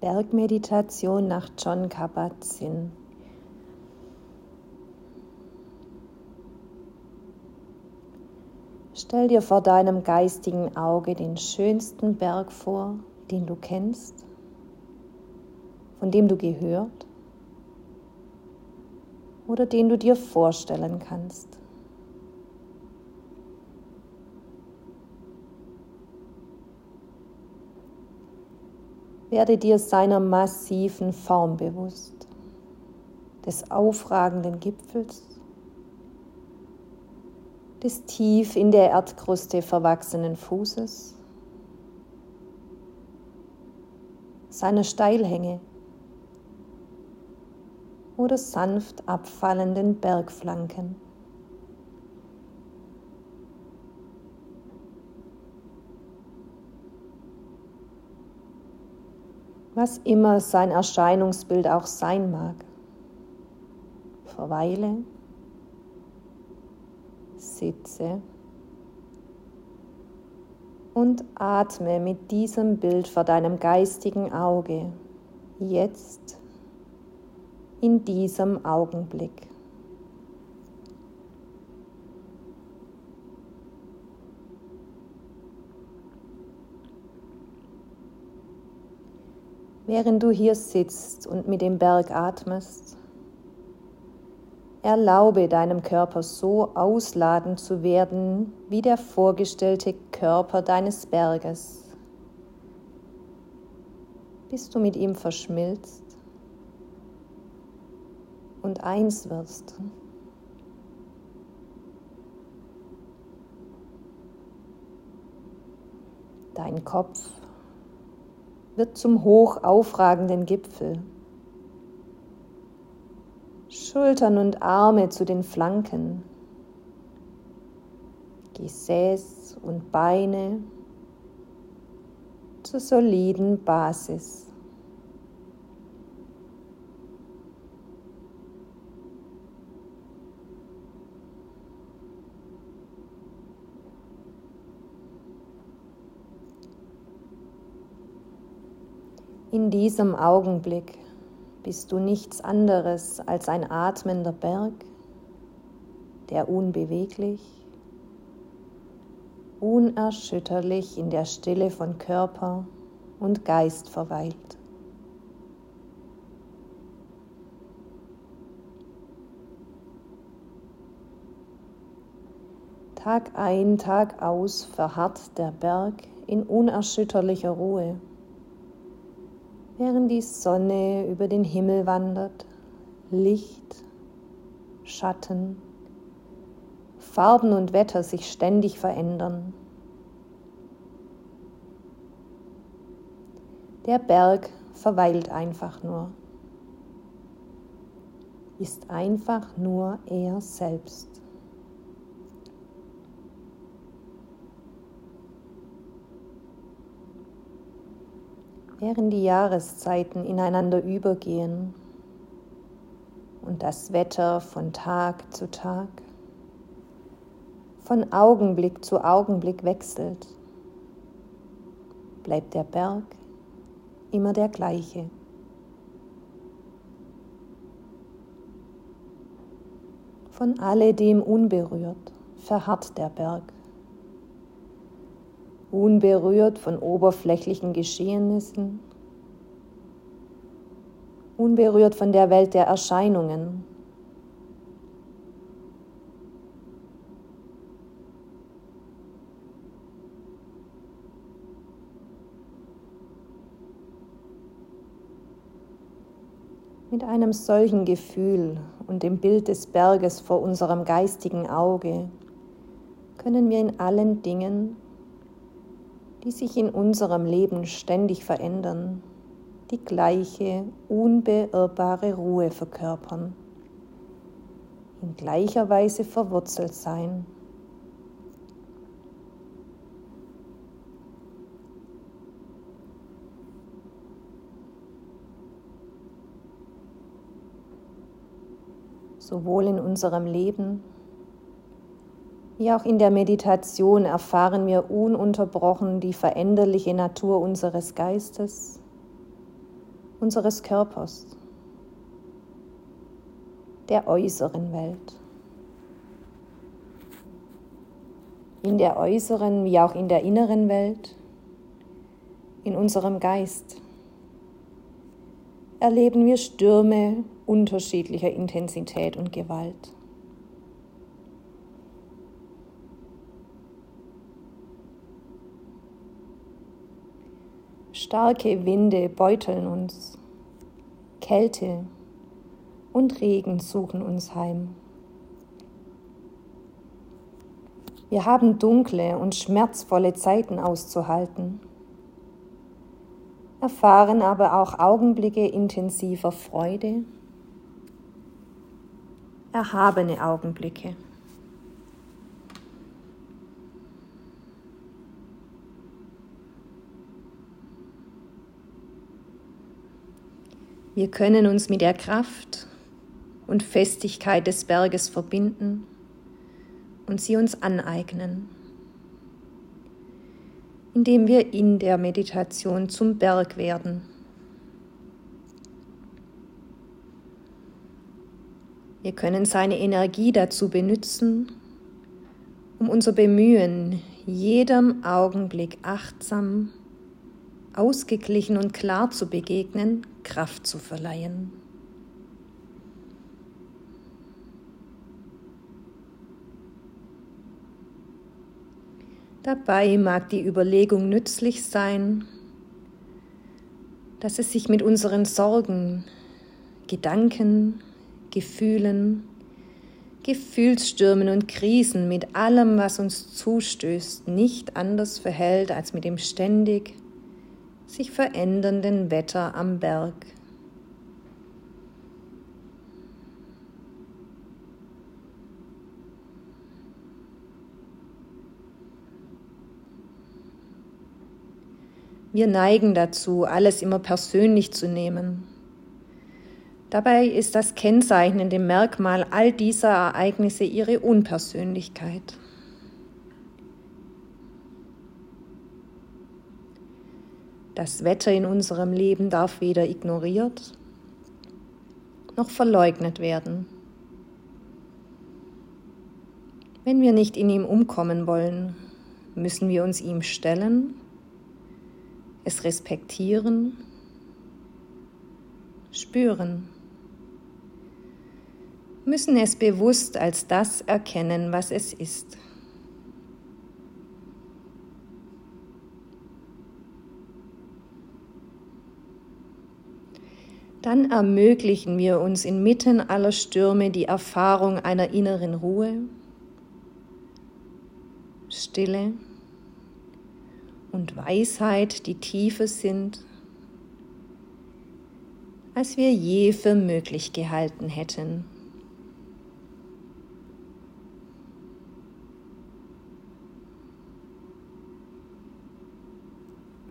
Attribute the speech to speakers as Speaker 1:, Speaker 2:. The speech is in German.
Speaker 1: Bergmeditation nach John Kabat-Zinn. Stell dir vor deinem geistigen Auge den schönsten Berg vor, den du kennst, von dem du gehört oder den du dir vorstellen kannst. Werde dir seiner massiven Form bewusst, des aufragenden Gipfels, des tief in der Erdkruste verwachsenen Fußes, seiner Steilhänge oder sanft abfallenden Bergflanken. Was immer sein Erscheinungsbild auch sein mag. Verweile, sitze und atme mit diesem Bild vor deinem geistigen Auge, jetzt in diesem Augenblick. Während du hier sitzt und mit dem Berg atmest. Erlaube deinem Körper so ausladend zu werden wie der vorgestellte Körper deines Berges, bis du mit ihm verschmilzt und eins wirst. Dein Kopf wird zum hoch aufragenden Gipfel. Schultern und Arme zu den Flanken, Gesäß und Beine zur soliden Basis. In diesem Augenblick bist du nichts anderes als ein atmender Berg, der unbeweglich, unerschütterlich in der Stille von Körper und Geist verweilt. Tag ein, Tag aus verharrt der Berg in unerschütterlicher Ruhe während die Sonne über den Himmel wandert, Licht, Schatten, Farben und Wetter sich ständig verändern. Der Berg verweilt einfach nur, ist einfach nur er selbst. Während die Jahreszeiten ineinander übergehen und das Wetter von Tag zu Tag, von Augenblick zu Augenblick wechselt, bleibt der Berg immer der gleiche. Von alledem unberührt verharrt der Berg unberührt von oberflächlichen Geschehnissen, unberührt von der Welt der Erscheinungen. Mit einem solchen Gefühl und dem Bild des Berges vor unserem geistigen Auge können wir in allen Dingen die sich in unserem Leben ständig verändern, die gleiche, unbeirrbare Ruhe verkörpern, in gleicher Weise verwurzelt sein. sowohl in unserem Leben wie auch in der Meditation erfahren wir ununterbrochen die veränderliche Natur unseres Geistes unseres Körpers, der äußeren Welt. In der äußeren wie auch in der inneren Welt, in unserem Geist, erleben wir Stürme unterschiedlicher Intensität und Gewalt. Starke Winde beuteln uns, Kälte und Regen suchen uns heim. Wir haben dunkle und schmerzvolle Zeiten auszuhalten, erfahren aber auch Augenblicke intensiver Freude, erhabene Augenblicke. Wir können uns mit der Kraft und Festigkeit des Berges verbinden und sie uns aneignen, indem wir in der Meditation zum Berg werden. Wir können seine Energie dazu benutzen, um unser Bemühen jedem Augenblick achtsam ausgeglichen und klar zu begegnen, Kraft zu verleihen. Dabei mag die Überlegung nützlich sein, dass es sich mit unseren Sorgen, Gedanken, Gefühlen, Gefühlsstürmen und Krisen, mit allem, was uns zustößt, nicht anders verhält als mit dem ständig sich verändernden Wetter am Berg. Wir neigen dazu, alles immer persönlich zu nehmen. Dabei ist das kennzeichnende Merkmal all dieser Ereignisse ihre Unpersönlichkeit. Das Wetter in unserem Leben darf weder ignoriert noch verleugnet werden. Wenn wir nicht in ihm umkommen wollen, müssen wir uns ihm stellen, es respektieren, spüren, müssen es bewusst als das erkennen, was es ist. Dann ermöglichen wir uns inmitten aller Stürme die Erfahrung einer inneren Ruhe, Stille und Weisheit, die tiefer sind, als wir je für möglich gehalten hätten.